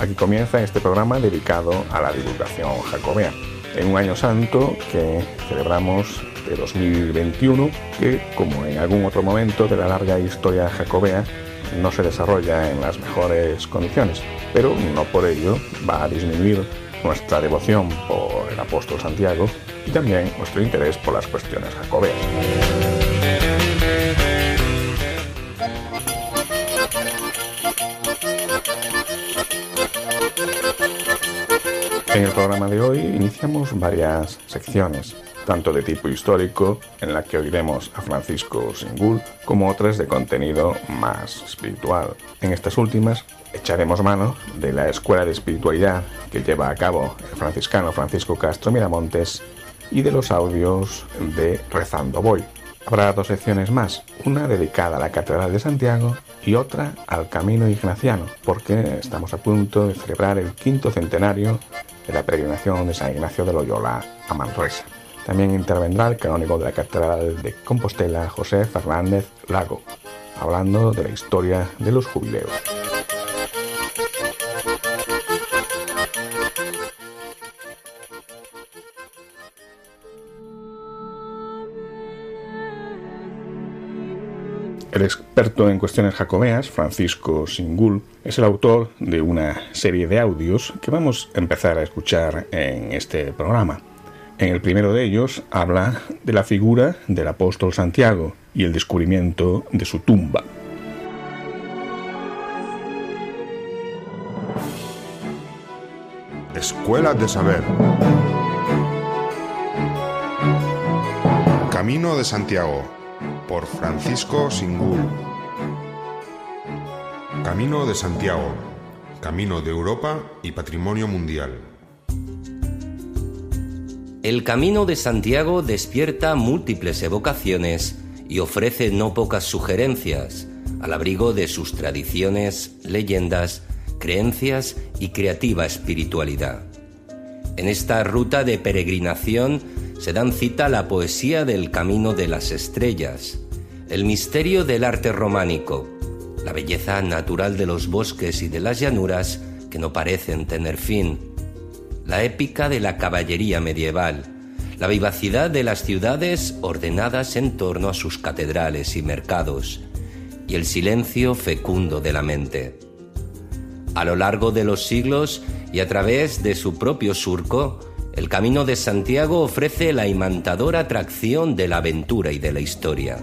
Aquí comienza este programa dedicado a la divulgación jacobea. En un año santo que celebramos de 2021, que como en algún otro momento de la larga historia jacobea, no se desarrolla en las mejores condiciones, pero no por ello va a disminuir nuestra devoción por el apóstol Santiago y también nuestro interés por las cuestiones jacobeas. En el programa de hoy iniciamos varias secciones, tanto de tipo histórico, en la que oiremos a Francisco Singul, como otras de contenido más espiritual. En estas últimas echaremos mano de la Escuela de Espiritualidad que lleva a cabo el franciscano Francisco Castro Miramontes y de los audios de Rezando Voy. Habrá dos secciones más, una dedicada a la Catedral de Santiago y otra al Camino Ignaciano, porque estamos a punto de celebrar el quinto centenario de la peregrinación de San Ignacio de Loyola a Manresa. También intervendrá el canónigo de la Catedral de Compostela, José Fernández Lago, hablando de la historia de los jubileos. El experto en cuestiones jacobeas, Francisco Singul, es el autor de una serie de audios que vamos a empezar a escuchar en este programa. En el primero de ellos habla de la figura del apóstol Santiago y el descubrimiento de su tumba. Escuela de Saber. Camino de Santiago por Francisco Singul. Camino de Santiago, Camino de Europa y Patrimonio Mundial. El Camino de Santiago despierta múltiples evocaciones y ofrece no pocas sugerencias al abrigo de sus tradiciones, leyendas, creencias y creativa espiritualidad. En esta ruta de peregrinación se dan cita la poesía del Camino de las Estrellas, el misterio del arte románico, la belleza natural de los bosques y de las llanuras que no parecen tener fin, la épica de la caballería medieval, la vivacidad de las ciudades ordenadas en torno a sus catedrales y mercados, y el silencio fecundo de la mente. A lo largo de los siglos y a través de su propio surco, el Camino de Santiago ofrece la imantadora atracción de la aventura y de la historia.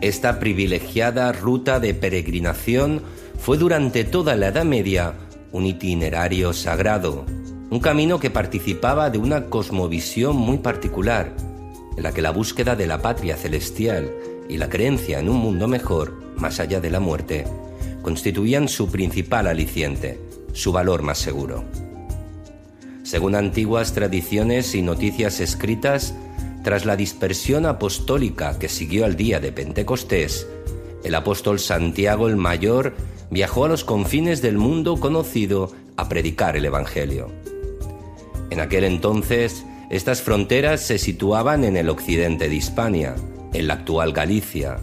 Esta privilegiada ruta de peregrinación fue durante toda la Edad Media un itinerario sagrado, un camino que participaba de una cosmovisión muy particular, en la que la búsqueda de la patria celestial y la creencia en un mundo mejor, más allá de la muerte, constituían su principal aliciente, su valor más seguro. Según antiguas tradiciones y noticias escritas, tras la dispersión apostólica que siguió al día de Pentecostés, el apóstol Santiago el Mayor viajó a los confines del mundo conocido a predicar el Evangelio. En aquel entonces, estas fronteras se situaban en el occidente de Hispania, en la actual Galicia,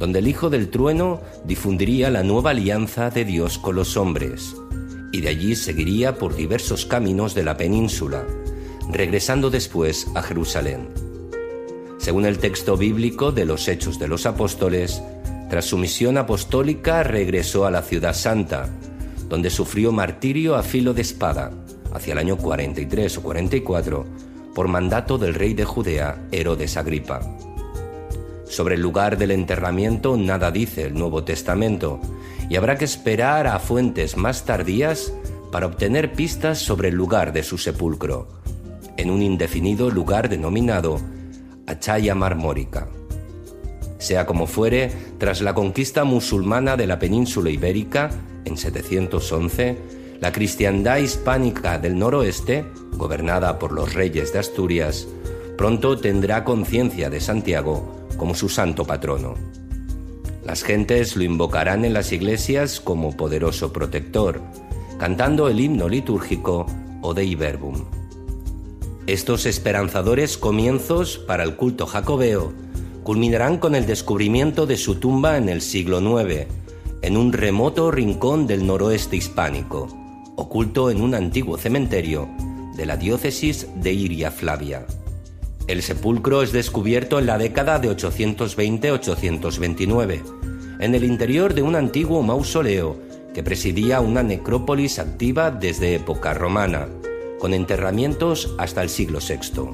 donde el Hijo del Trueno difundiría la nueva alianza de Dios con los hombres, y de allí seguiría por diversos caminos de la península, regresando después a Jerusalén. Según el texto bíblico de los Hechos de los Apóstoles, tras su misión apostólica regresó a la ciudad santa, donde sufrió martirio a filo de espada, hacia el año 43 o 44, por mandato del rey de Judea, Herodes Agripa. Sobre el lugar del enterramiento nada dice el Nuevo Testamento, y habrá que esperar a fuentes más tardías para obtener pistas sobre el lugar de su sepulcro, en un indefinido lugar denominado Achaya Marmórica. Sea como fuere, tras la conquista musulmana de la península ibérica en 711, la cristiandad hispánica del noroeste, gobernada por los reyes de Asturias, pronto tendrá conciencia de Santiago como su santo patrono. Las gentes lo invocarán en las iglesias como poderoso protector, cantando el himno litúrgico o Dei Verbum. Estos esperanzadores comienzos para el culto jacobeo culminarán con el descubrimiento de su tumba en el siglo IX, en un remoto rincón del noroeste hispánico, oculto en un antiguo cementerio de la diócesis de Iria Flavia. El sepulcro es descubierto en la década de 820-829, en el interior de un antiguo mausoleo que presidía una necrópolis activa desde época romana, con enterramientos hasta el siglo VI.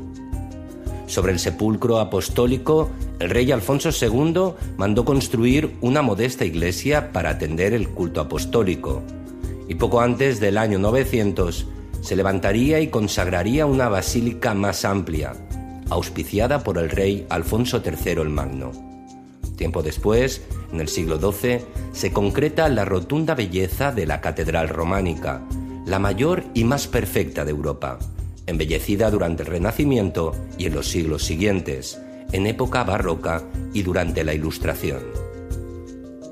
Sobre el sepulcro apostólico, el rey Alfonso II mandó construir una modesta iglesia para atender el culto apostólico, y poco antes del año 900 se levantaría y consagraría una basílica más amplia, auspiciada por el rey Alfonso III el Magno. Tiempo después, en el siglo XII, se concreta la rotunda belleza de la catedral románica, la mayor y más perfecta de Europa, embellecida durante el Renacimiento y en los siglos siguientes, en época barroca y durante la Ilustración.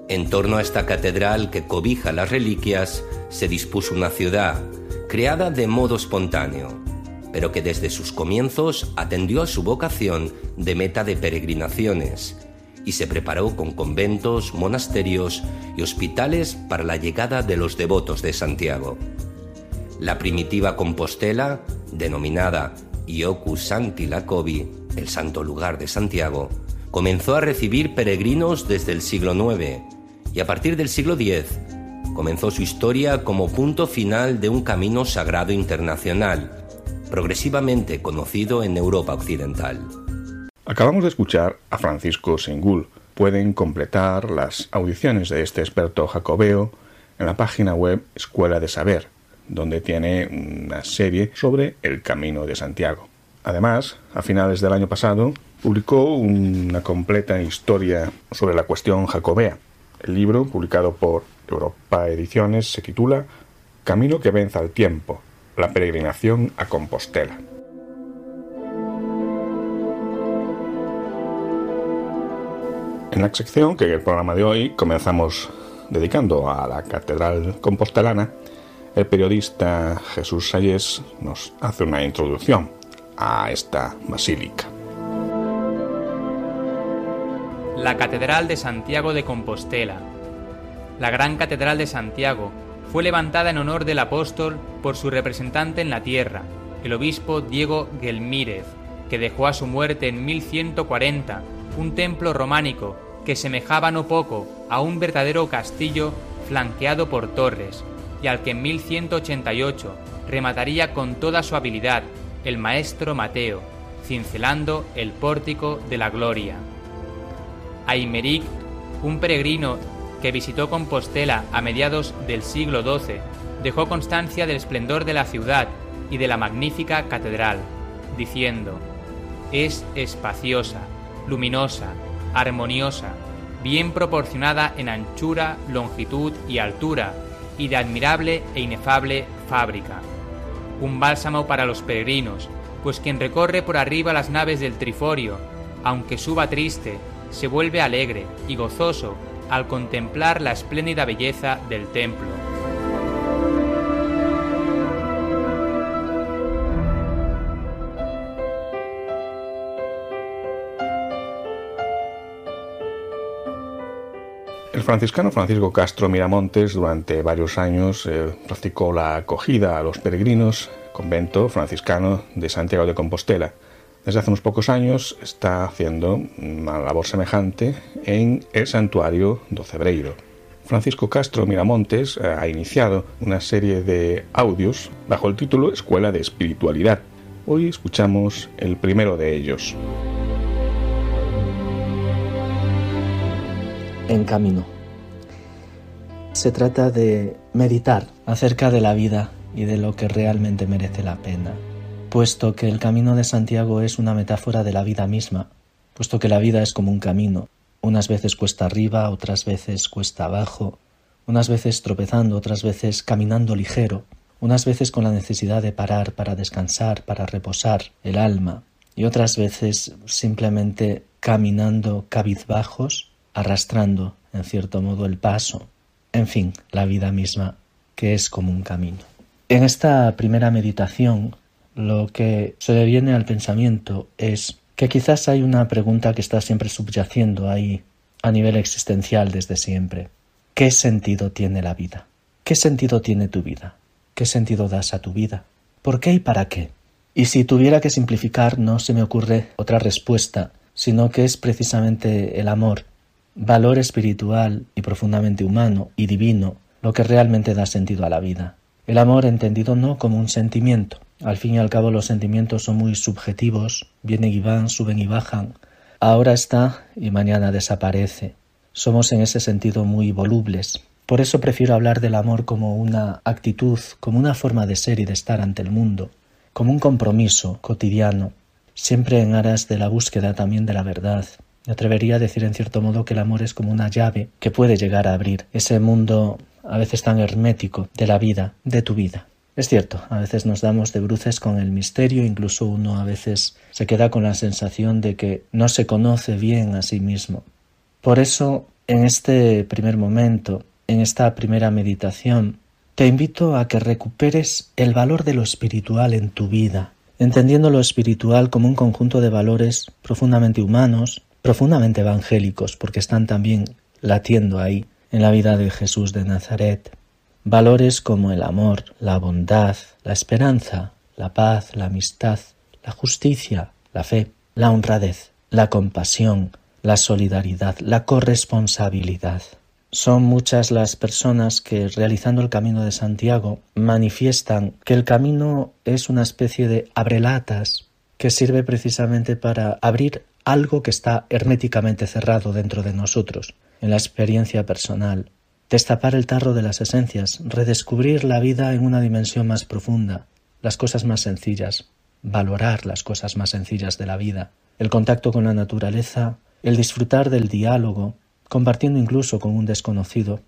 En torno a esta catedral que cobija las reliquias se dispuso una ciudad, creada de modo espontáneo, pero que desde sus comienzos atendió a su vocación de meta de peregrinaciones y se preparó con conventos, monasterios y hospitales para la llegada de los devotos de Santiago. La primitiva Compostela, denominada Iocu Santi Lacobi, el santo lugar de Santiago, comenzó a recibir peregrinos desde el siglo IX y a partir del siglo X comenzó su historia como punto final de un camino sagrado internacional, progresivamente conocido en Europa Occidental. Acabamos de escuchar a Francisco Singul. Pueden completar las audiciones de este experto jacobeo en la página web Escuela de Saber, donde tiene una serie sobre el Camino de Santiago. Además, a finales del año pasado, publicó una completa historia sobre la cuestión jacobea. El libro, publicado por Europa Ediciones, se titula Camino que venza el tiempo, la peregrinación a Compostela. En la sección que el programa de hoy comenzamos dedicando a la Catedral Compostelana, el periodista Jesús Salles nos hace una introducción a esta basílica. La Catedral de Santiago de Compostela. La Gran Catedral de Santiago fue levantada en honor del apóstol por su representante en la tierra, el obispo Diego Gelmírez, que dejó a su muerte en 1140 un templo románico que semejaba no poco a un verdadero castillo flanqueado por torres, y al que en 1188 remataría con toda su habilidad el maestro Mateo, cincelando el pórtico de la gloria. Aymeric, un peregrino que visitó Compostela a mediados del siglo XII, dejó constancia del esplendor de la ciudad y de la magnífica catedral, diciendo, es espaciosa, luminosa, armoniosa, bien proporcionada en anchura, longitud y altura, y de admirable e inefable fábrica. Un bálsamo para los peregrinos, pues quien recorre por arriba las naves del Triforio, aunque suba triste, se vuelve alegre y gozoso al contemplar la espléndida belleza del templo. El franciscano Francisco Castro Miramontes durante varios años eh, practicó la acogida a los peregrinos, convento franciscano de Santiago de Compostela. Desde hace unos pocos años está haciendo una labor semejante en el santuario do Cebreiro. Francisco Castro Miramontes eh, ha iniciado una serie de audios bajo el título Escuela de Espiritualidad. Hoy escuchamos el primero de ellos. en camino. Se trata de meditar acerca de la vida y de lo que realmente merece la pena, puesto que el camino de Santiago es una metáfora de la vida misma, puesto que la vida es como un camino, unas veces cuesta arriba, otras veces cuesta abajo, unas veces tropezando, otras veces caminando ligero, unas veces con la necesidad de parar para descansar, para reposar el alma, y otras veces simplemente caminando cabizbajos, arrastrando, en cierto modo, el paso, en fin, la vida misma, que es como un camino. En esta primera meditación, lo que se le viene al pensamiento es que quizás hay una pregunta que está siempre subyaciendo ahí a nivel existencial desde siempre. ¿Qué sentido tiene la vida? ¿Qué sentido tiene tu vida? ¿Qué sentido das a tu vida? ¿Por qué y para qué? Y si tuviera que simplificar, no se me ocurre otra respuesta, sino que es precisamente el amor, valor espiritual y profundamente humano y divino, lo que realmente da sentido a la vida. El amor entendido no como un sentimiento. Al fin y al cabo los sentimientos son muy subjetivos, vienen y van, suben y bajan. Ahora está y mañana desaparece. Somos en ese sentido muy volubles. Por eso prefiero hablar del amor como una actitud, como una forma de ser y de estar ante el mundo, como un compromiso cotidiano, siempre en aras de la búsqueda también de la verdad. Me atrevería a decir en cierto modo que el amor es como una llave que puede llegar a abrir ese mundo a veces tan hermético de la vida, de tu vida. Es cierto, a veces nos damos de bruces con el misterio, incluso uno a veces se queda con la sensación de que no se conoce bien a sí mismo. Por eso, en este primer momento, en esta primera meditación, te invito a que recuperes el valor de lo espiritual en tu vida, entendiendo lo espiritual como un conjunto de valores profundamente humanos, profundamente evangélicos, porque están también latiendo ahí en la vida de Jesús de Nazaret. Valores como el amor, la bondad, la esperanza, la paz, la amistad, la justicia, la fe, la honradez, la compasión, la solidaridad, la corresponsabilidad. Son muchas las personas que, realizando el camino de Santiago, manifiestan que el camino es una especie de abrelatas que sirve precisamente para abrir algo que está herméticamente cerrado dentro de nosotros, en la experiencia personal, destapar el tarro de las esencias, redescubrir la vida en una dimensión más profunda, las cosas más sencillas, valorar las cosas más sencillas de la vida, el contacto con la naturaleza, el disfrutar del diálogo, compartiendo incluso con un desconocido.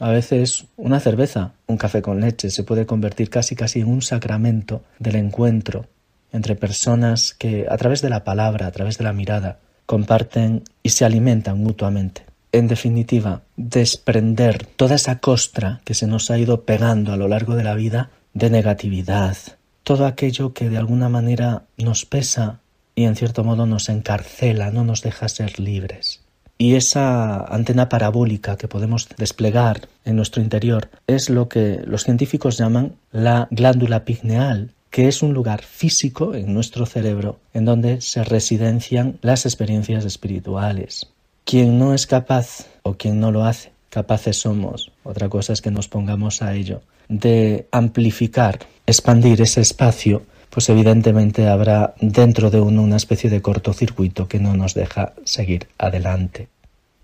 A veces una cerveza, un café con leche se puede convertir casi casi en un sacramento del encuentro entre personas que a través de la palabra, a través de la mirada, comparten y se alimentan mutuamente. En definitiva, desprender toda esa costra que se nos ha ido pegando a lo largo de la vida de negatividad, todo aquello que de alguna manera nos pesa y en cierto modo nos encarcela, no nos deja ser libres. Y esa antena parabólica que podemos desplegar en nuestro interior es lo que los científicos llaman la glándula pigneal, que es un lugar físico en nuestro cerebro en donde se residencian las experiencias espirituales. Quien no es capaz o quien no lo hace, capaces somos, otra cosa es que nos pongamos a ello, de amplificar, expandir ese espacio, pues evidentemente habrá dentro de uno una especie de cortocircuito que no nos deja seguir adelante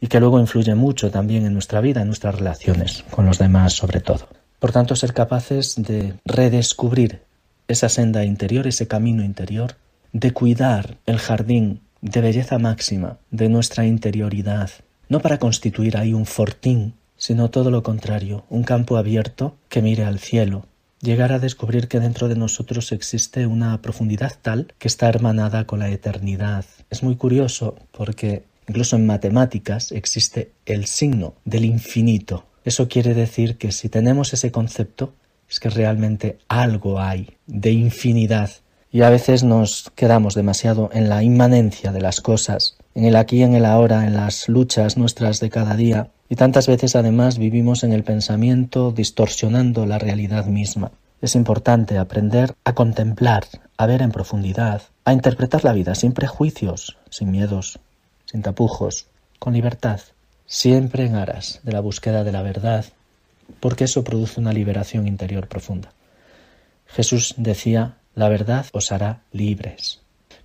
y que luego influye mucho también en nuestra vida, en nuestras relaciones con los demás sobre todo. Por tanto, ser capaces de redescubrir esa senda interior, ese camino interior, de cuidar el jardín de belleza máxima de nuestra interioridad, no para constituir ahí un fortín, sino todo lo contrario, un campo abierto que mire al cielo, llegar a descubrir que dentro de nosotros existe una profundidad tal que está hermanada con la eternidad. Es muy curioso porque incluso en matemáticas existe el signo del infinito. Eso quiere decir que si tenemos ese concepto, es que realmente algo hay de infinidad y a veces nos quedamos demasiado en la inmanencia de las cosas, en el aquí, en el ahora, en las luchas nuestras de cada día y tantas veces además vivimos en el pensamiento distorsionando la realidad misma. Es importante aprender a contemplar, a ver en profundidad, a interpretar la vida sin prejuicios, sin miedos, sin tapujos, con libertad, siempre en aras de la búsqueda de la verdad porque eso produce una liberación interior profunda. Jesús decía, la verdad os hará libres.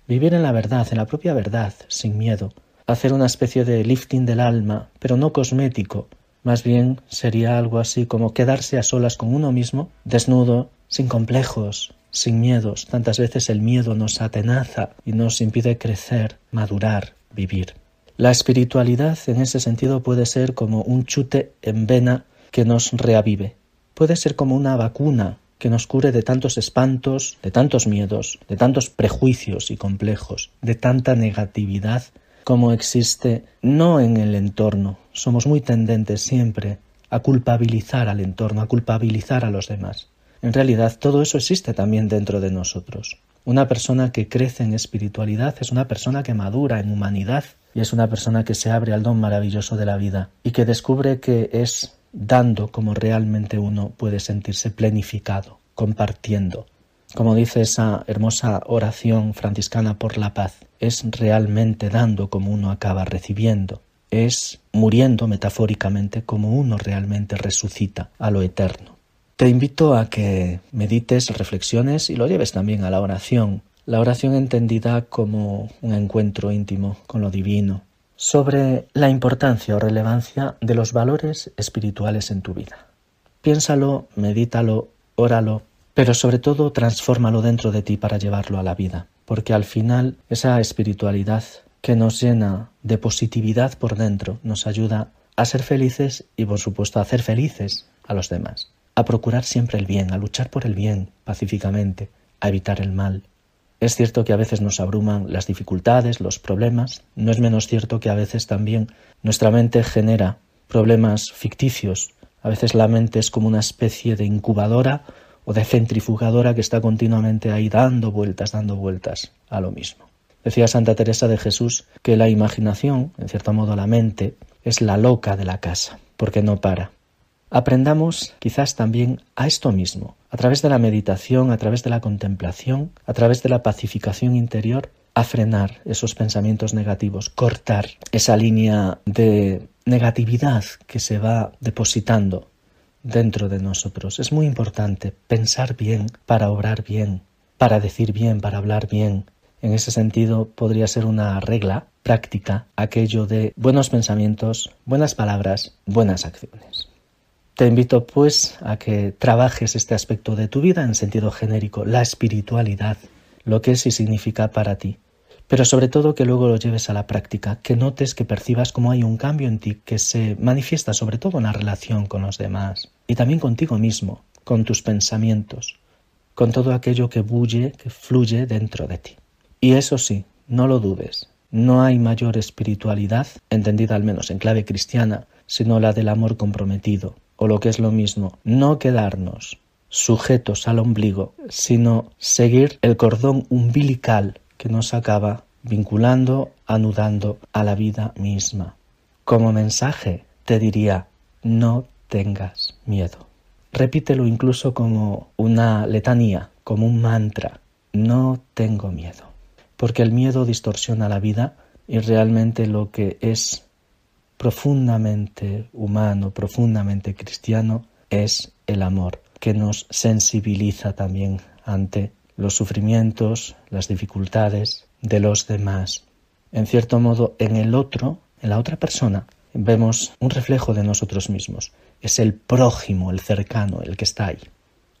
Vivir en la verdad, en la propia verdad, sin miedo, hacer una especie de lifting del alma, pero no cosmético, más bien sería algo así como quedarse a solas con uno mismo, desnudo, sin complejos, sin miedos. Tantas veces el miedo nos atenaza y nos impide crecer, madurar, vivir. La espiritualidad en ese sentido puede ser como un chute en vena que nos reavive. Puede ser como una vacuna que nos cure de tantos espantos, de tantos miedos, de tantos prejuicios y complejos, de tanta negatividad como existe no en el entorno. Somos muy tendentes siempre a culpabilizar al entorno, a culpabilizar a los demás. En realidad todo eso existe también dentro de nosotros. Una persona que crece en espiritualidad es una persona que madura en humanidad y es una persona que se abre al don maravilloso de la vida y que descubre que es dando como realmente uno puede sentirse plenificado, compartiendo. Como dice esa hermosa oración franciscana por la paz, es realmente dando como uno acaba recibiendo, es muriendo metafóricamente como uno realmente resucita a lo eterno. Te invito a que medites, reflexiones y lo lleves también a la oración, la oración entendida como un encuentro íntimo con lo divino, sobre la importancia o relevancia de los valores espirituales en tu vida. Piénsalo, medítalo, óralo, pero sobre todo transfórmalo dentro de ti para llevarlo a la vida, porque al final esa espiritualidad que nos llena de positividad por dentro nos ayuda a ser felices y por supuesto a hacer felices a los demás, a procurar siempre el bien, a luchar por el bien pacíficamente, a evitar el mal, es cierto que a veces nos abruman las dificultades, los problemas. No es menos cierto que a veces también nuestra mente genera problemas ficticios. A veces la mente es como una especie de incubadora o de centrifugadora que está continuamente ahí dando vueltas, dando vueltas a lo mismo. Decía Santa Teresa de Jesús que la imaginación, en cierto modo la mente, es la loca de la casa, porque no para. Aprendamos quizás también a esto mismo, a través de la meditación, a través de la contemplación, a través de la pacificación interior, a frenar esos pensamientos negativos, cortar esa línea de negatividad que se va depositando dentro de nosotros. Es muy importante pensar bien para obrar bien, para decir bien, para hablar bien. En ese sentido podría ser una regla práctica aquello de buenos pensamientos, buenas palabras, buenas acciones. Te invito pues a que trabajes este aspecto de tu vida en sentido genérico, la espiritualidad, lo que es y significa para ti, pero sobre todo que luego lo lleves a la práctica, que notes, que percibas cómo hay un cambio en ti que se manifiesta sobre todo en la relación con los demás y también contigo mismo, con tus pensamientos, con todo aquello que bulle, que fluye dentro de ti. Y eso sí, no lo dudes, no hay mayor espiritualidad, entendida al menos en clave cristiana, sino la del amor comprometido, o lo que es lo mismo, no quedarnos sujetos al ombligo, sino seguir el cordón umbilical que nos acaba vinculando, anudando a la vida misma. Como mensaje te diría, no tengas miedo. Repítelo incluso como una letanía, como un mantra. No tengo miedo. Porque el miedo distorsiona la vida y realmente lo que es profundamente humano, profundamente cristiano, es el amor, que nos sensibiliza también ante los sufrimientos, las dificultades de los demás. En cierto modo, en el otro, en la otra persona, vemos un reflejo de nosotros mismos. Es el prójimo, el cercano, el que está ahí.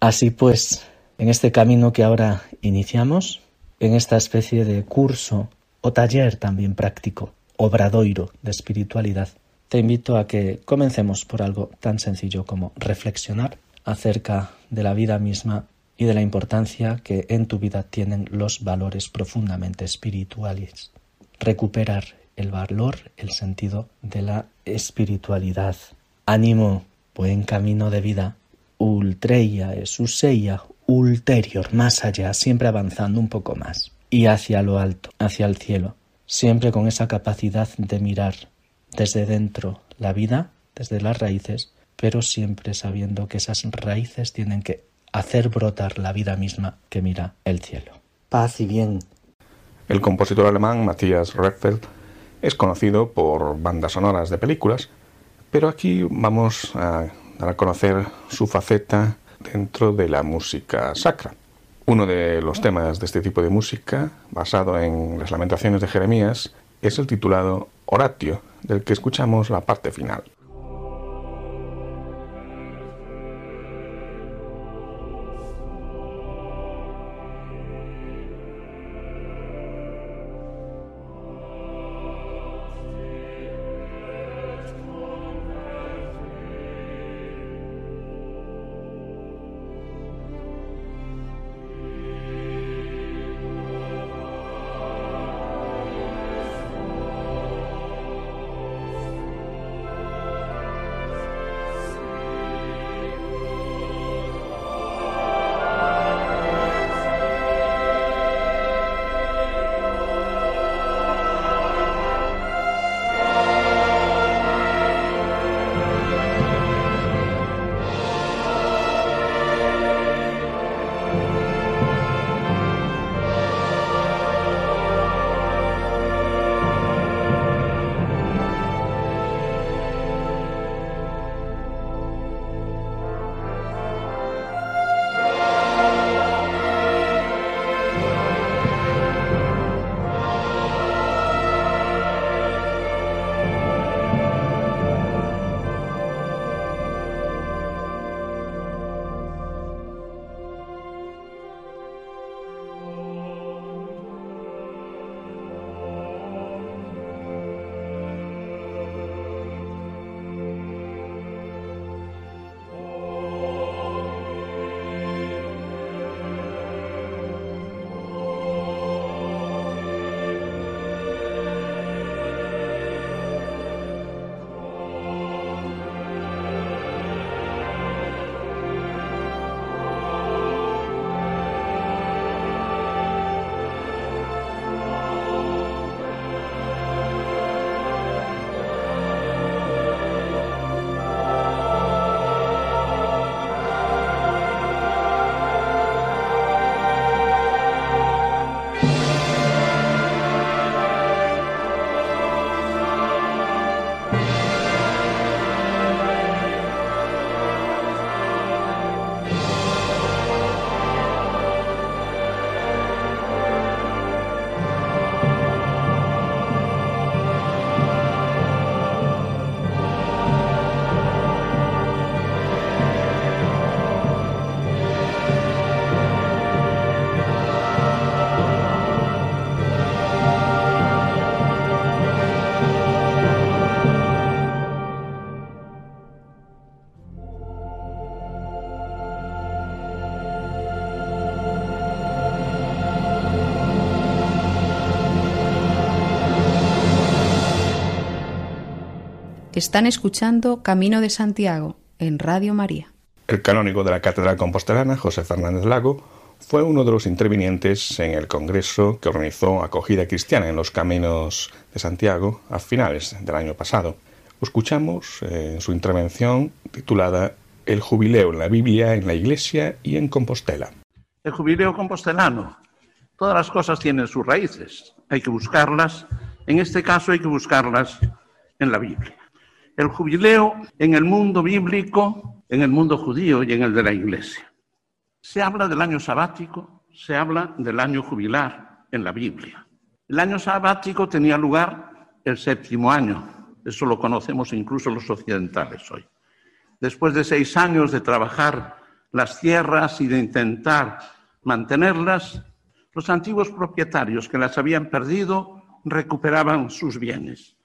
Así pues, en este camino que ahora iniciamos, en esta especie de curso o taller también práctico, obradoiro de espiritualidad, te invito a que comencemos por algo tan sencillo como reflexionar acerca de la vida misma y de la importancia que en tu vida tienen los valores profundamente espirituales. Recuperar el valor, el sentido de la espiritualidad. Ánimo, buen camino de vida. Ultreia esuseia ulterior, más allá, siempre avanzando un poco más. Y hacia lo alto, hacia el cielo, siempre con esa capacidad de mirar desde dentro la vida, desde las raíces, pero siempre sabiendo que esas raíces tienen que hacer brotar la vida misma que mira el cielo. Paz y bien. El compositor alemán Matthias Redfeld es conocido por bandas sonoras de películas, pero aquí vamos a dar a conocer su faceta dentro de la música sacra. Uno de los temas de este tipo de música, basado en las lamentaciones de Jeremías, es el titulado Oratio, del que escuchamos la parte final. Están escuchando Camino de Santiago en Radio María. El canónigo de la Catedral Compostelana, José Fernández Lago, fue uno de los intervinientes en el congreso que organizó Acogida Cristiana en los Caminos de Santiago a finales del año pasado. Escuchamos eh, en su intervención titulada El jubileo en la Biblia, en la Iglesia y en Compostela. El jubileo compostelano. Todas las cosas tienen sus raíces. Hay que buscarlas. En este caso hay que buscarlas en la Biblia. El jubileo en el mundo bíblico, en el mundo judío y en el de la Iglesia. Se habla del año sabático, se habla del año jubilar en la Biblia. El año sabático tenía lugar el séptimo año, eso lo conocemos incluso los occidentales hoy. Después de seis años de trabajar las tierras y de intentar mantenerlas, los antiguos propietarios que las habían perdido recuperaban sus bienes.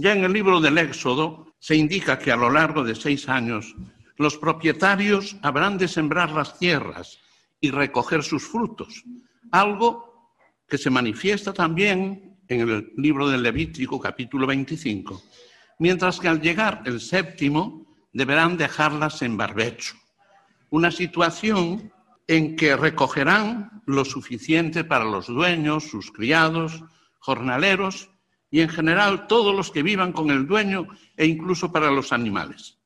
Ya en el libro del Éxodo se indica que a lo largo de seis años los propietarios habrán de sembrar las tierras y recoger sus frutos, algo que se manifiesta también en el libro del Levítico capítulo 25, mientras que al llegar el séptimo deberán dejarlas en barbecho, una situación en que recogerán lo suficiente para los dueños, sus criados, jornaleros y en general todos los que vivan con el dueño e incluso para los animales.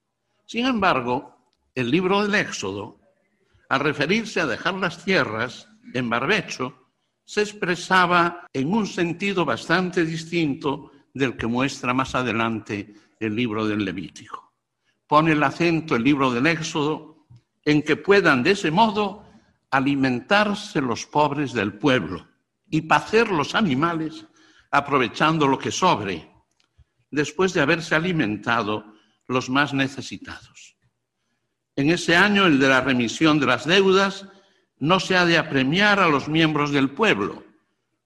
Sin embargo, el libro del Éxodo, al referirse a dejar las tierras en barbecho, se expresaba en un sentido bastante distinto del que muestra más adelante el libro del Levítico. Pone el acento el libro del Éxodo en que puedan de ese modo alimentarse los pobres del pueblo y pacer los animales aprovechando lo que sobre, después de haberse alimentado los más necesitados. En ese año, el de la remisión de las deudas, no se ha de apremiar a los miembros del pueblo,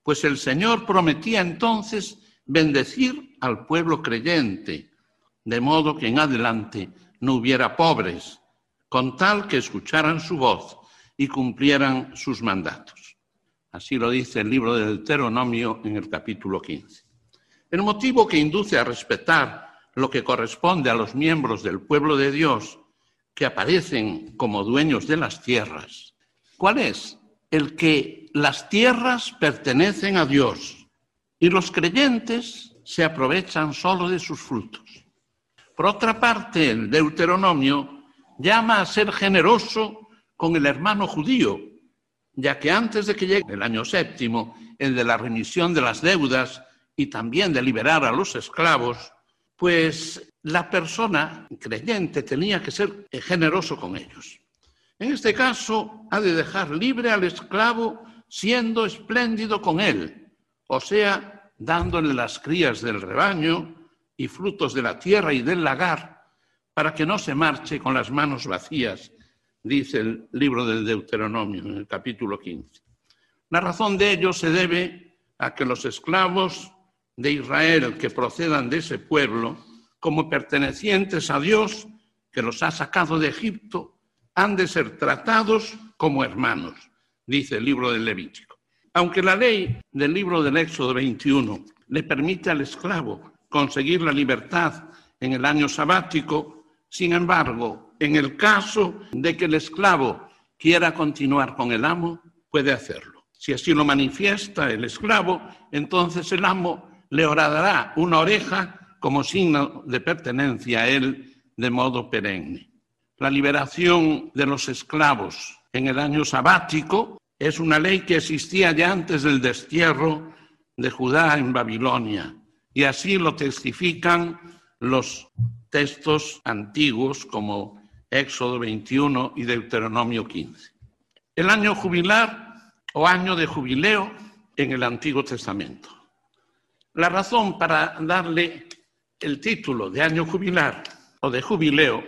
pues el Señor prometía entonces bendecir al pueblo creyente, de modo que en adelante no hubiera pobres, con tal que escucharan su voz y cumplieran sus mandatos. Así lo dice el libro del Deuteronomio en el capítulo 15. El motivo que induce a respetar lo que corresponde a los miembros del pueblo de Dios que aparecen como dueños de las tierras. ¿Cuál es? El que las tierras pertenecen a Dios y los creyentes se aprovechan solo de sus frutos. Por otra parte, el Deuteronomio llama a ser generoso con el hermano judío, ya que antes de que llegue el año séptimo, el de la remisión de las deudas y también de liberar a los esclavos, pues la persona creyente tenía que ser generoso con ellos. En este caso, ha de dejar libre al esclavo siendo espléndido con él, o sea, dándole las crías del rebaño y frutos de la tierra y del lagar, para que no se marche con las manos vacías, dice el libro del Deuteronomio en el capítulo 15. La razón de ello se debe a que los esclavos de Israel que procedan de ese pueblo, como pertenecientes a Dios que los ha sacado de Egipto, han de ser tratados como hermanos, dice el libro del Levítico. Aunque la ley del libro del Éxodo 21 le permite al esclavo conseguir la libertad en el año sabático, sin embargo, en el caso de que el esclavo quiera continuar con el amo, puede hacerlo. Si así lo manifiesta el esclavo, entonces el amo le horadará una oreja como signo de pertenencia a él de modo perenne. La liberación de los esclavos en el año sabático es una ley que existía ya antes del destierro de Judá en Babilonia y así lo testifican los textos antiguos como Éxodo 21 y Deuteronomio 15. El año jubilar o año de jubileo en el Antiguo Testamento. La razón para darle el título de año jubilar o de jubileo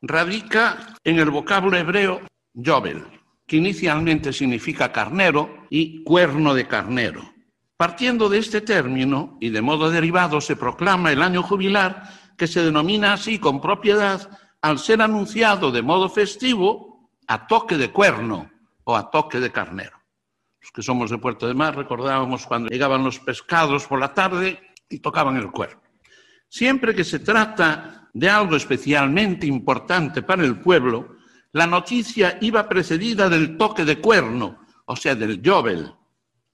radica en el vocablo hebreo Yobel, que inicialmente significa carnero y cuerno de carnero. Partiendo de este término y de modo derivado se proclama el año jubilar, que se denomina así con propiedad al ser anunciado de modo festivo a toque de cuerno o a toque de carnero que somos de Puerto de Mar recordábamos cuando llegaban los pescados por la tarde y tocaban el cuerpo. Siempre que se trata de algo especialmente importante para el pueblo, la noticia iba precedida del toque de cuerno, o sea, del Jobel.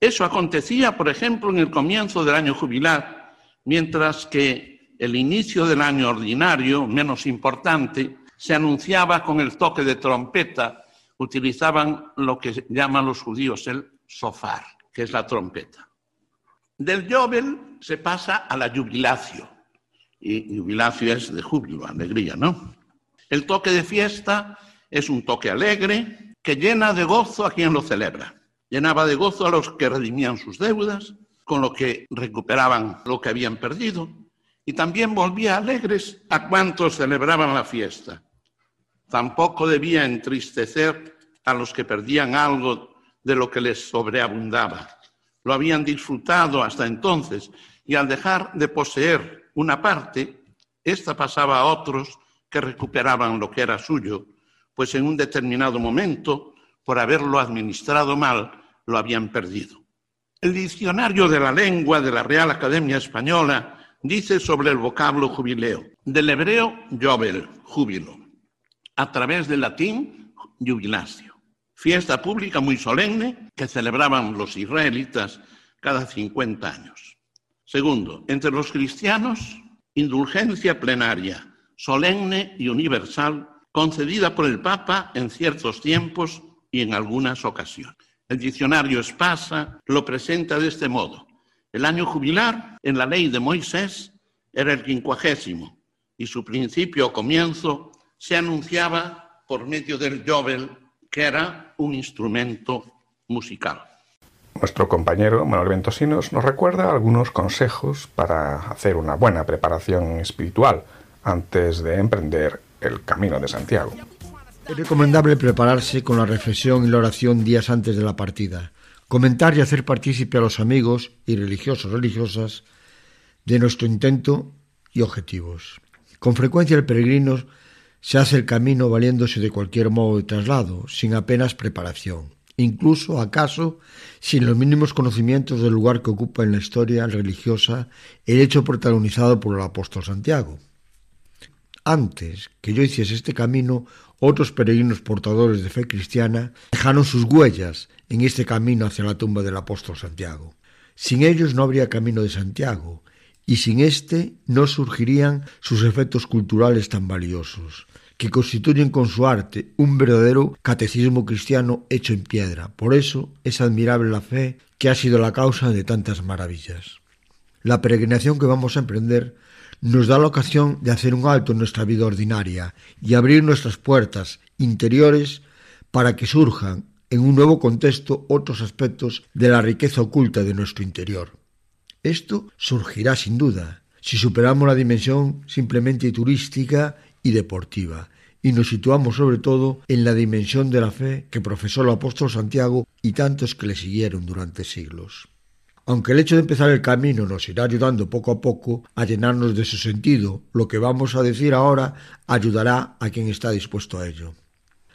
Eso acontecía, por ejemplo, en el comienzo del año jubilar, mientras que el inicio del año ordinario, menos importante, se anunciaba con el toque de trompeta. Utilizaban lo que llaman los judíos el sofar, que es la trompeta. Del Jobel se pasa a la jubilacio. Y jubilacio es de júbilo, alegría, ¿no? El toque de fiesta es un toque alegre que llena de gozo a quien lo celebra. Llenaba de gozo a los que redimían sus deudas, con lo que recuperaban lo que habían perdido, y también volvía alegres a cuantos celebraban la fiesta. Tampoco debía entristecer a los que perdían algo de lo que les sobreabundaba. Lo habían disfrutado hasta entonces y al dejar de poseer una parte, esta pasaba a otros que recuperaban lo que era suyo, pues en un determinado momento, por haberlo administrado mal, lo habían perdido. El diccionario de la lengua de la Real Academia Española dice sobre el vocablo jubileo, del hebreo jobel, júbilo, a través del latín jubilatio, fiesta pública muy solemne que celebraban los israelitas cada 50 años. Segundo, entre los cristianos, indulgencia plenaria, solemne y universal, concedida por el Papa en ciertos tiempos y en algunas ocasiones. El diccionario Espasa lo presenta de este modo. El año jubilar en la ley de Moisés era el quincuagésimo y su principio o comienzo se anunciaba por medio del Jobel, que era un instrumento musical. Nuestro compañero Manuel Ventosinos nos recuerda algunos consejos para hacer una buena preparación espiritual antes de emprender el camino de Santiago. Es recomendable prepararse con la reflexión y la oración días antes de la partida, comentar y hacer partícipe a los amigos y religiosos religiosas de nuestro intento y objetivos. Con frecuencia el peregrino se hace el camino valiéndose de cualquier modo de traslado, sin apenas preparación, incluso acaso sin los mínimos conocimientos del lugar que ocupa en la historia religiosa el hecho protagonizado por el apóstol Santiago. Antes que yo hiciese este camino, otros peregrinos portadores de fe cristiana dejaron sus huellas en este camino hacia la tumba del apóstol Santiago. Sin ellos no habría camino de Santiago, y sin éste no surgirían sus efectos culturales tan valiosos, que constituyen con su arte un verdadero catecismo cristiano hecho en piedra. Por eso es admirable la fe que ha sido la causa de tantas maravillas. La peregrinación que vamos a emprender nos da la ocasión de hacer un alto en nuestra vida ordinaria y abrir nuestras puertas interiores para que surjan en un nuevo contexto otros aspectos de la riqueza oculta de nuestro interior. Esto surgirá sin duda si superamos la dimensión simplemente turística y deportiva y nos situamos sobre todo en la dimensión de la fe que profesó el apóstol Santiago y tantos que le siguieron durante siglos. Aunque el hecho de empezar el camino nos irá ayudando poco a poco a llenarnos de su sentido, lo que vamos a decir ahora ayudará a quien está dispuesto a ello.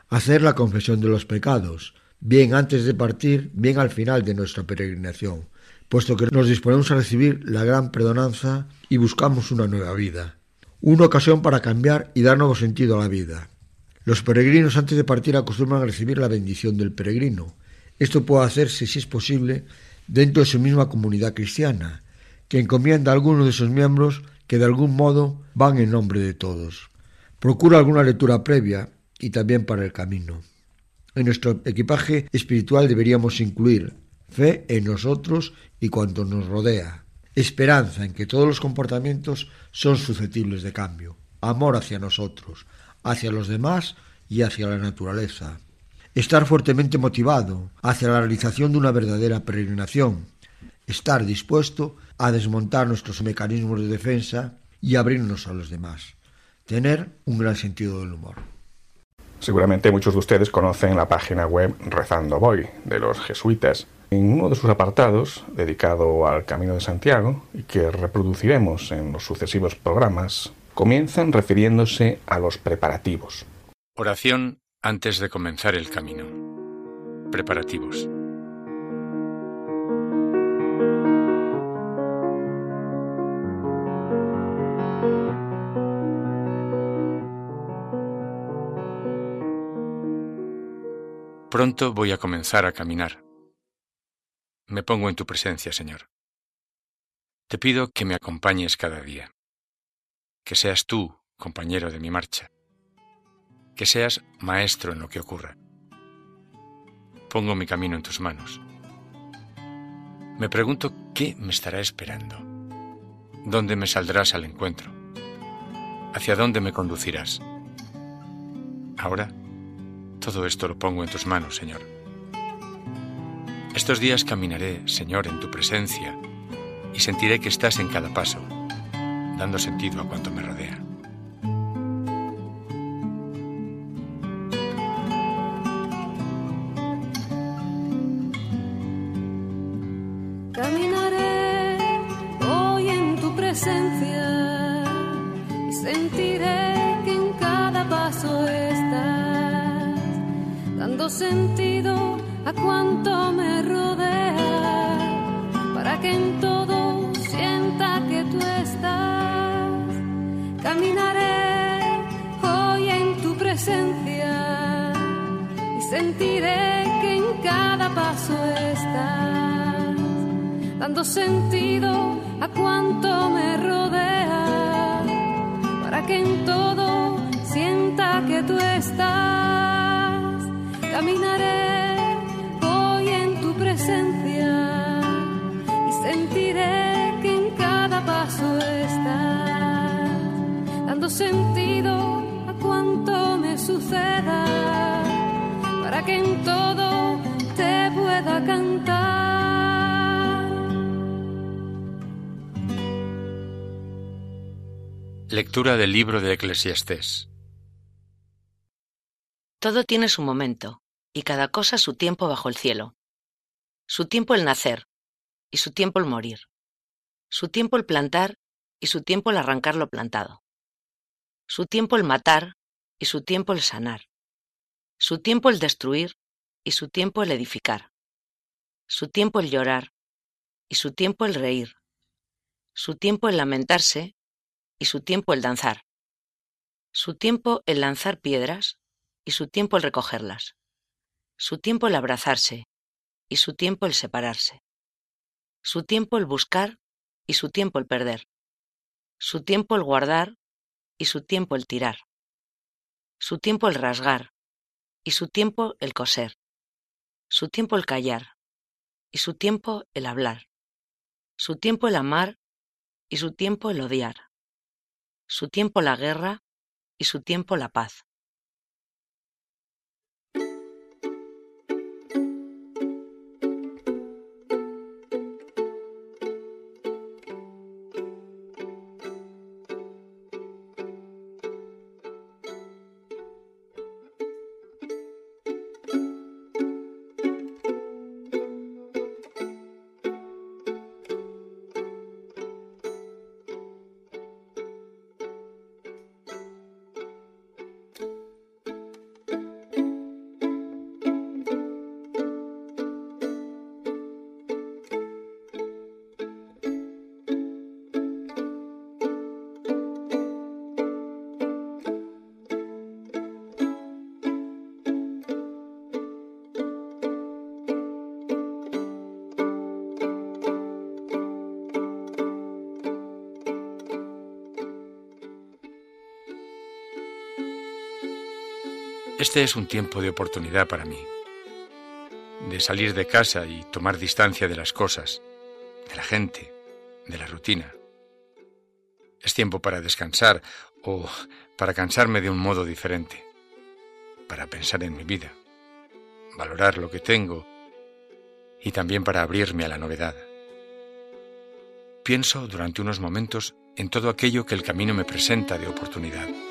Hacer la confesión de los pecados, bien antes de partir, bien al final de nuestra peregrinación, puesto que nos disponemos a recibir la gran perdonanza y buscamos una nueva vida, una ocasión para cambiar y dar nuevo sentido a la vida. Los peregrinos antes de partir acostumbran a recibir la bendición del peregrino. Esto puede hacerse, si es posible, dentro de su misma comunidad cristiana, que encomienda a algunos de sus miembros que de algún modo van en nombre de todos. Procura alguna lectura previa y también para el camino. En nuestro equipaje espiritual deberíamos incluir fe en nosotros y cuanto nos rodea, esperanza en que todos los comportamientos son susceptibles de cambio, amor hacia nosotros, hacia los demás y hacia la naturaleza, estar fuertemente motivado hacia la realización de una verdadera peregrinación, estar dispuesto a desmontar nuestros mecanismos de defensa y abrirnos a los demás, tener un gran sentido del humor. Seguramente muchos de ustedes conocen la página web Rezando Voy de los jesuitas. En uno de sus apartados, dedicado al Camino de Santiago, y que reproduciremos en los sucesivos programas, comienzan refiriéndose a los preparativos. Oración antes de comenzar el camino. Preparativos. Pronto voy a comenzar a caminar. Me pongo en tu presencia, Señor. Te pido que me acompañes cada día, que seas tú, compañero de mi marcha, que seas maestro en lo que ocurra. Pongo mi camino en tus manos. Me pregunto qué me estará esperando, dónde me saldrás al encuentro, hacia dónde me conducirás. Ahora, todo esto lo pongo en tus manos, Señor. Estos días caminaré, Señor, en tu presencia y sentiré que estás en cada paso, dando sentido a cuanto me rodea. Sentiré que en cada paso estás, dando sentido a cuanto me rodea, para que en todo sienta que tú estás. Caminaré hoy en tu presencia y sentiré que en cada paso estás, dando sentido a cuanto me suceda, que en todo te pueda cantar. Lectura del libro de Eclesiastés. Todo tiene su momento, y cada cosa su tiempo bajo el cielo. Su tiempo el nacer, y su tiempo el morir. Su tiempo el plantar, y su tiempo el arrancar lo plantado. Su tiempo el matar, y su tiempo el sanar. Su tiempo el destruir, y su tiempo el edificar. Su tiempo el llorar, y su tiempo el reír. Su tiempo el lamentarse, y su tiempo el danzar. Su tiempo el lanzar piedras, y su tiempo el recogerlas. Su tiempo el abrazarse, y su tiempo el separarse. Su tiempo el buscar, y su tiempo el perder. Su tiempo el guardar, y su tiempo el tirar. Su tiempo el rasgar, y su tiempo el coser. Su tiempo el callar, y su tiempo el hablar. Su tiempo el amar, y su tiempo el odiar su tiempo la guerra y su tiempo la paz. Este es un tiempo de oportunidad para mí, de salir de casa y tomar distancia de las cosas, de la gente, de la rutina. Es tiempo para descansar o para cansarme de un modo diferente, para pensar en mi vida, valorar lo que tengo y también para abrirme a la novedad. Pienso durante unos momentos en todo aquello que el camino me presenta de oportunidad.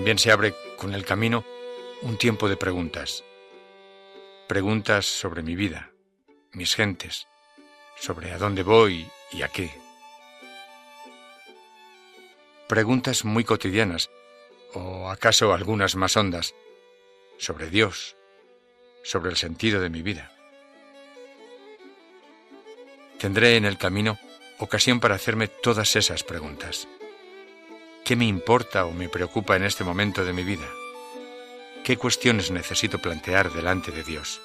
También se abre con el camino un tiempo de preguntas. Preguntas sobre mi vida, mis gentes, sobre a dónde voy y a qué. Preguntas muy cotidianas, o acaso algunas más hondas, sobre Dios, sobre el sentido de mi vida. Tendré en el camino ocasión para hacerme todas esas preguntas. ¿Qué me importa o me preocupa en este momento de mi vida? ¿Qué cuestiones necesito plantear delante de Dios?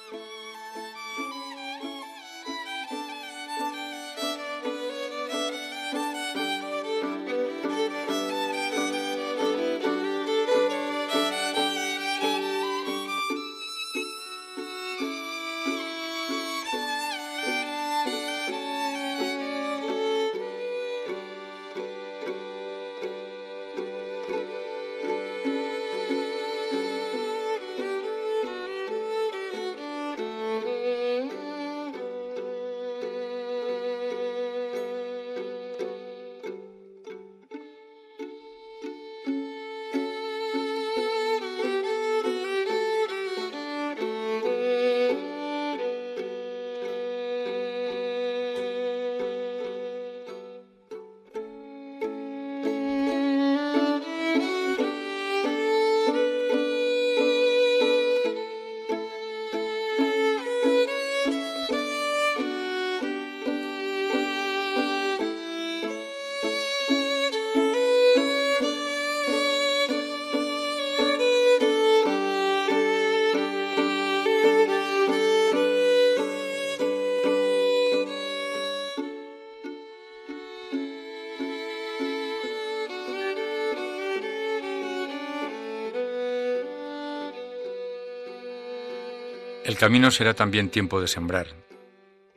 El camino será también tiempo de sembrar,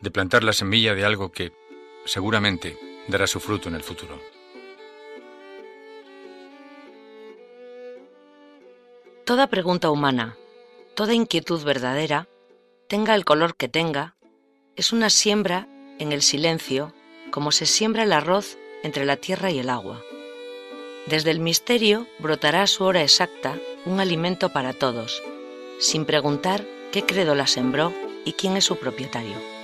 de plantar la semilla de algo que, seguramente, dará su fruto en el futuro. Toda pregunta humana, toda inquietud verdadera, tenga el color que tenga, es una siembra en el silencio, como se siembra el arroz entre la tierra y el agua. Desde el misterio brotará a su hora exacta un alimento para todos, sin preguntar qué credo la sembró y quién es su propietario.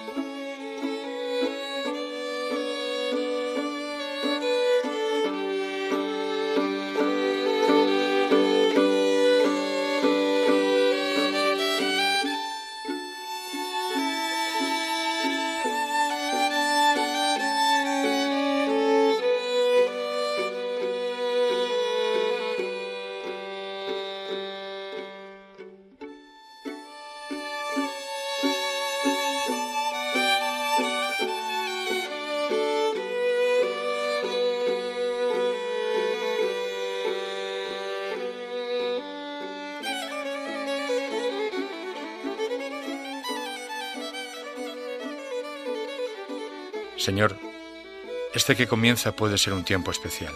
Este que comienza puede ser un tiempo especial,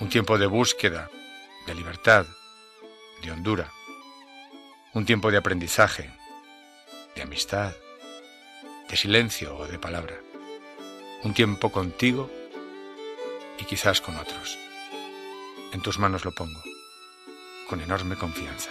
un tiempo de búsqueda, de libertad, de hondura, un tiempo de aprendizaje, de amistad, de silencio o de palabra, un tiempo contigo y quizás con otros. En tus manos lo pongo, con enorme confianza.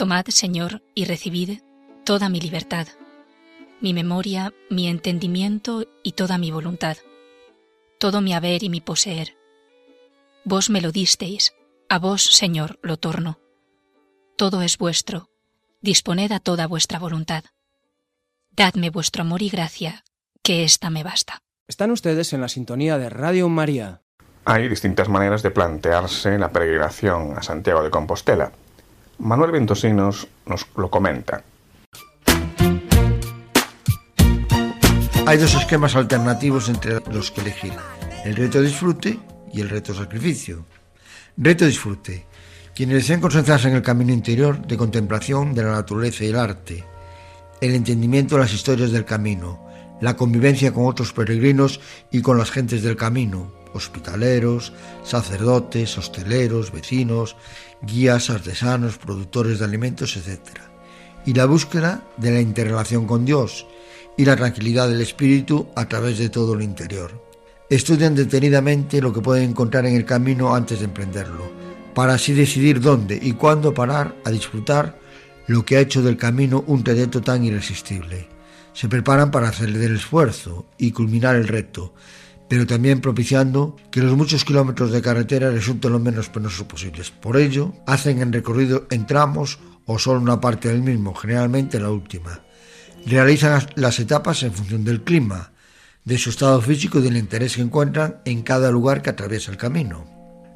Tomad, Señor, y recibid toda mi libertad, mi memoria, mi entendimiento y toda mi voluntad, todo mi haber y mi poseer. Vos me lo disteis, a vos, Señor, lo torno. Todo es vuestro, disponed a toda vuestra voluntad. Dadme vuestro amor y gracia, que ésta me basta. Están ustedes en la sintonía de Radio María. Hay distintas maneras de plantearse la peregrinación a Santiago de Compostela. Manuel Ventosinos nos lo comenta. Hay dos esquemas alternativos entre los que elegir, el reto disfrute y el reto sacrificio. Reto disfrute. Quienes desean concentrarse en el camino interior de contemplación de la naturaleza y el arte, el entendimiento de las historias del camino, la convivencia con otros peregrinos y con las gentes del camino, hospitaleros, sacerdotes, hosteleros, vecinos, guías, artesanos, productores de alimentos, etc. Y la búsqueda de la interrelación con Dios y la tranquilidad del espíritu a través de todo lo interior. Estudian detenidamente lo que pueden encontrar en el camino antes de emprenderlo, para así decidir dónde y cuándo parar a disfrutar lo que ha hecho del camino un trayecto tan irresistible. Se preparan para hacer el esfuerzo y culminar el reto, pero también propiciando que los muchos kilómetros de carretera resulten lo menos penosos posibles. Por ello, hacen el recorrido en tramos o solo una parte del mismo, generalmente la última. Realizan las etapas en función del clima, de su estado físico y del interés que encuentran en cada lugar que atraviesa el camino.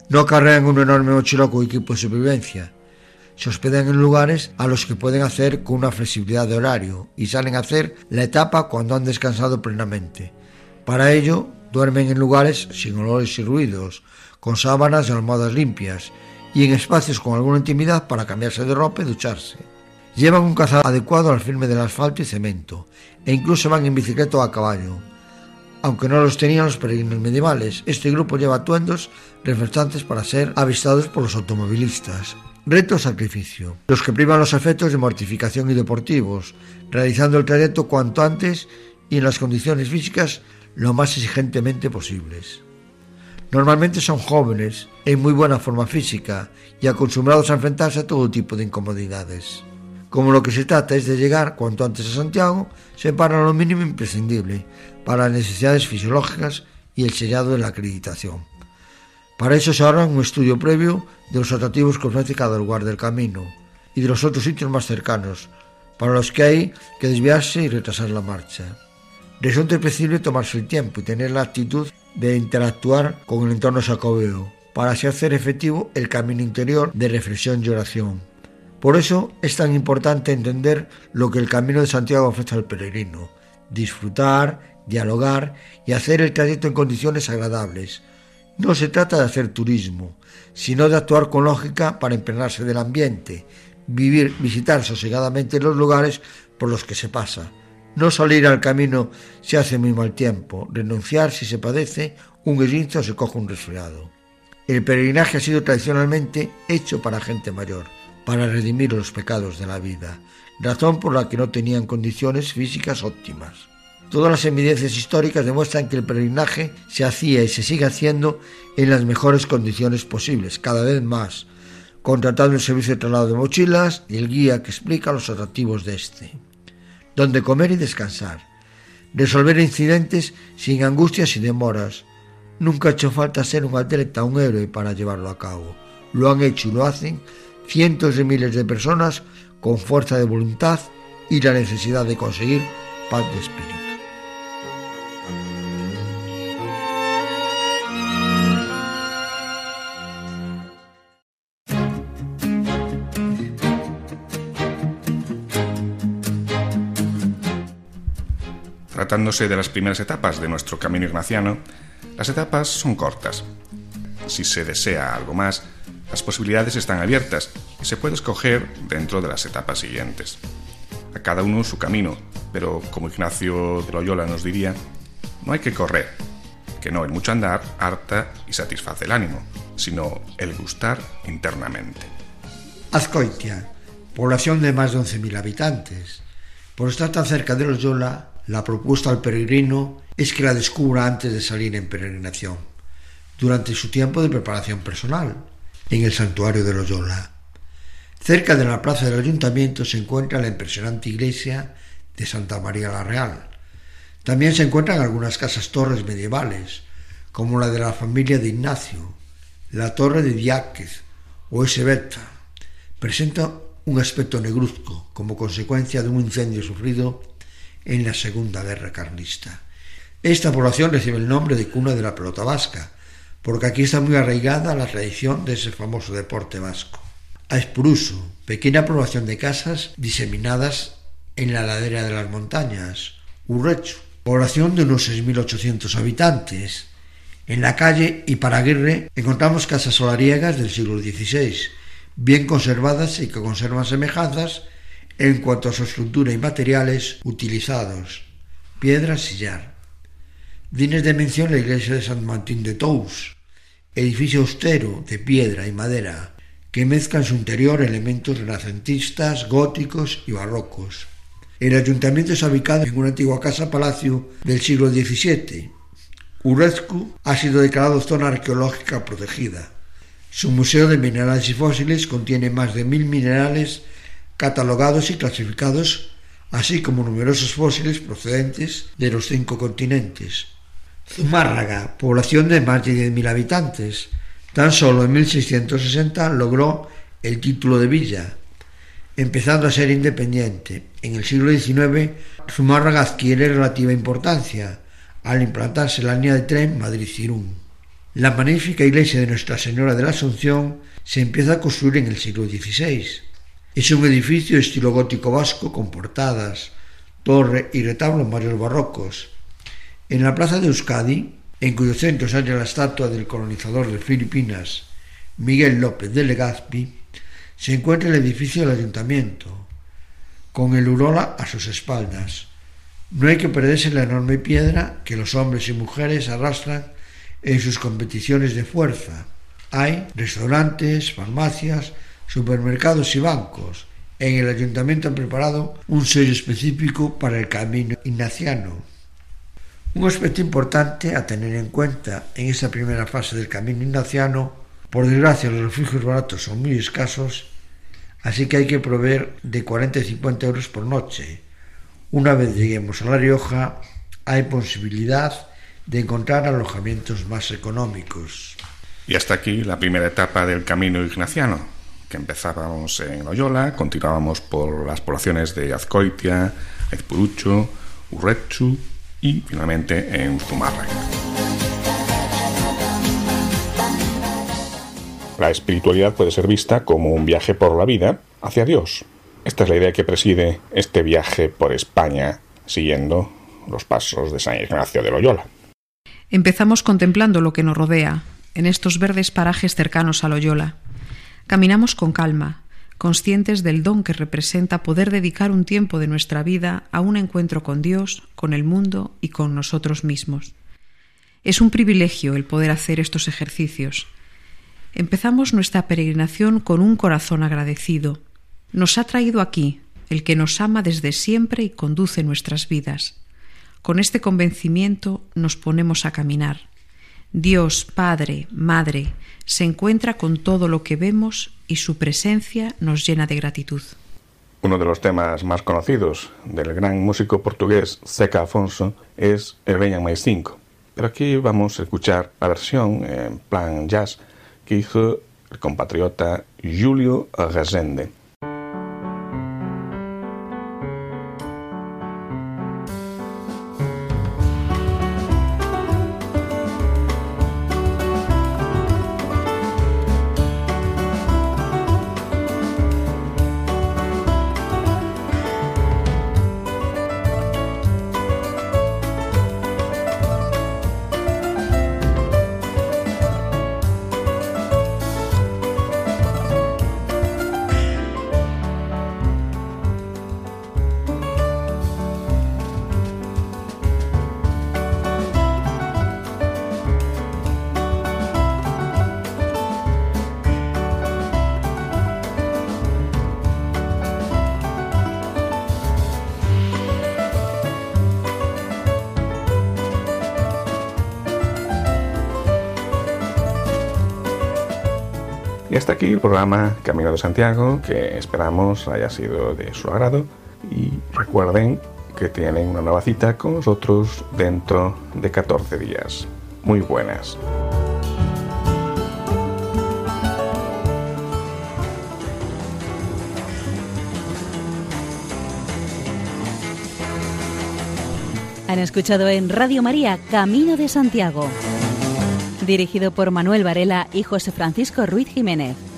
No acarrean un enorme mochila con equipo de supervivencia, se hospedan en lugares a los que pueden hacer con una flexibilidad de horario y salen a hacer la etapa cuando han descansado plenamente. Para ello, duermen en lugares sin olores y ruidos, con sábanas y almohadas limpias y en espacios con alguna intimidad para cambiarse de ropa y ducharse. Llevan un calzado adecuado al firme del asfalto y cemento e incluso van en bicicleta o a caballo. Aunque no los tenían los peregrinos medievales, este grupo lleva atuendos refrescantes para ser avistados por los automovilistas. Reto sacrificio. Los que privan los efectos de mortificación y deportivos, realizando el trayecto cuanto antes y en las condiciones físicas lo más exigentemente posibles. Normalmente son jóvenes, en muy buena forma física y acostumbrados a enfrentarse a todo tipo de incomodidades. Como lo que se trata es de llegar cuanto antes a Santiago, se paran lo mínimo imprescindible para las necesidades fisiológicas y el sellado de la acreditación. Para eso se ahorran un estudio previo de los atractivos que ofrece cada lugar del camino y de los otros sitios más cercanos, para los que hay que desviarse y retrasar la marcha. Resulta imprescindible tomarse el tiempo y tener la actitud de interactuar con el entorno sacobeo, para así hacer efectivo el camino interior de reflexión y oración. Por eso es tan importante entender lo que el Camino de Santiago ofrece al peregrino, disfrutar, dialogar y hacer el trayecto en condiciones agradables, no se trata de hacer turismo, sino de actuar con lógica para impregnarse del ambiente, vivir, visitar sosegadamente los lugares por los que se pasa, no salir al camino si hace muy mal tiempo, renunciar si se padece un esguince o se coge un resfriado. El peregrinaje ha sido tradicionalmente hecho para gente mayor, para redimir los pecados de la vida, razón por la que no tenían condiciones físicas óptimas. Todas las evidencias históricas demuestran que el peregrinaje se hacía y se sigue haciendo en las mejores condiciones posibles, cada vez más, contratando el servicio de traslado de mochilas y el guía que explica los atractivos de este. Donde comer y descansar. Resolver incidentes sin angustias y demoras. Nunca ha hecho falta ser un atleta, un héroe para llevarlo a cabo. Lo han hecho y lo hacen cientos de miles de personas con fuerza de voluntad y la necesidad de conseguir paz de espíritu. Tratándose de las primeras etapas de nuestro camino ignaciano, las etapas son cortas. Si se desea algo más, las posibilidades están abiertas y se puede escoger dentro de las etapas siguientes. A cada uno su camino, pero como Ignacio de Loyola nos diría, no hay que correr, que no el mucho andar harta y satisface el ánimo, sino el gustar internamente. Azcoitia, población de más de 11.000 habitantes. Por estar tan cerca de Loyola, la propuesta al peregrino es que la descubra antes de salir en peregrinación, durante su tiempo de preparación personal, en el santuario de Loyola. Cerca de la plaza del ayuntamiento se encuentra la impresionante iglesia de Santa María la Real. También se encuentran algunas casas torres medievales, como la de la familia de Ignacio, la torre de Diáquez o Esebeta. Presenta un aspecto negruzco como consecuencia de un incendio sufrido en la Segunda Guerra Carlista. Esta población recibe el nombre de cuna de la pelota vasca, porque aquí está muy arraigada la tradición de ese famoso deporte vasco. A Espuruso, pequeña población de casas diseminadas en la ladera de las montañas. Urrechu, población de unos 6.800 habitantes. En la calle Iparaguirre encontramos casas solariegas del siglo XVI, bien conservadas y que conservan semejanzas en cuanto a su estructura y materiales utilizados, piedra sillar. Dines de mención la iglesia de San Martín de Tous, edificio austero de piedra y madera, que mezcla en su interior elementos renacentistas, góticos y barrocos. El ayuntamiento está ubicado en una antigua casa-palacio del siglo XVII. Urezcu ha sido declarado zona arqueológica protegida. Su museo de minerales y fósiles contiene más de mil minerales catalogados y clasificados, así como numerosos fósiles procedentes de los cinco continentes. Zumárraga, población de más de 10.000 habitantes, tan solo en 1660 logró el título de villa, empezando a ser independiente. En el siglo XIX, Zumárraga adquiere relativa importancia al implantarse la línea de tren Madrid-Cirún. La magnífica iglesia de Nuestra Señora de la Asunción se empieza a construir en el siglo XVI. Es un edificio de estilo gótico vasco con portadas, torre y retablos varios barrocos. En la plaza de Euskadi, en cuyo centro se halla la estatua del colonizador de Filipinas, Miguel López de Legazpi, se encuentra el edificio del ayuntamiento, con el Urola a sus espaldas. No hay que perderse la enorme piedra que los hombres y mujeres arrastran en sus competiciones de fuerza. Hay restaurantes, farmacias, supermercados y bancos. En el ayuntamiento han preparado un sello específico para el camino ignaciano. Un aspecto importante a tener en cuenta en esta primera fase del camino ignaciano, por desgracia los refugios baratos son muy escasos, así que hay que proveer de 40 y 50 euros por noche. Una vez lleguemos a La Rioja, hay posibilidad de encontrar alojamientos más económicos. Y hasta aquí la primera etapa del camino ignaciano que empezábamos en Loyola, continuábamos por las poblaciones de Azcoitia, Ezpurucho, Urrechu y finalmente en Zumárraga. La espiritualidad puede ser vista como un viaje por la vida hacia Dios. Esta es la idea que preside este viaje por España, siguiendo los pasos de San Ignacio de Loyola. Empezamos contemplando lo que nos rodea, en estos verdes parajes cercanos a Loyola. Caminamos con calma, conscientes del don que representa poder dedicar un tiempo de nuestra vida a un encuentro con Dios, con el mundo y con nosotros mismos. Es un privilegio el poder hacer estos ejercicios. Empezamos nuestra peregrinación con un corazón agradecido. Nos ha traído aquí el que nos ama desde siempre y conduce nuestras vidas. Con este convencimiento nos ponemos a caminar. Dios, Padre, Madre, se encuentra con todo lo que vemos y su presencia nos llena de gratitud. Uno de los temas más conocidos del gran músico portugués Zeca Afonso es El Venha Mais 5. Pero aquí vamos a escuchar la versión en plan jazz que hizo el compatriota Julio Resende. Aquí el programa Camino de Santiago, que esperamos haya sido de su agrado. Y recuerden que tienen una nueva cita con nosotros dentro de 14 días. Muy buenas. Han escuchado en Radio María Camino de Santiago, dirigido por Manuel Varela y José Francisco Ruiz Jiménez.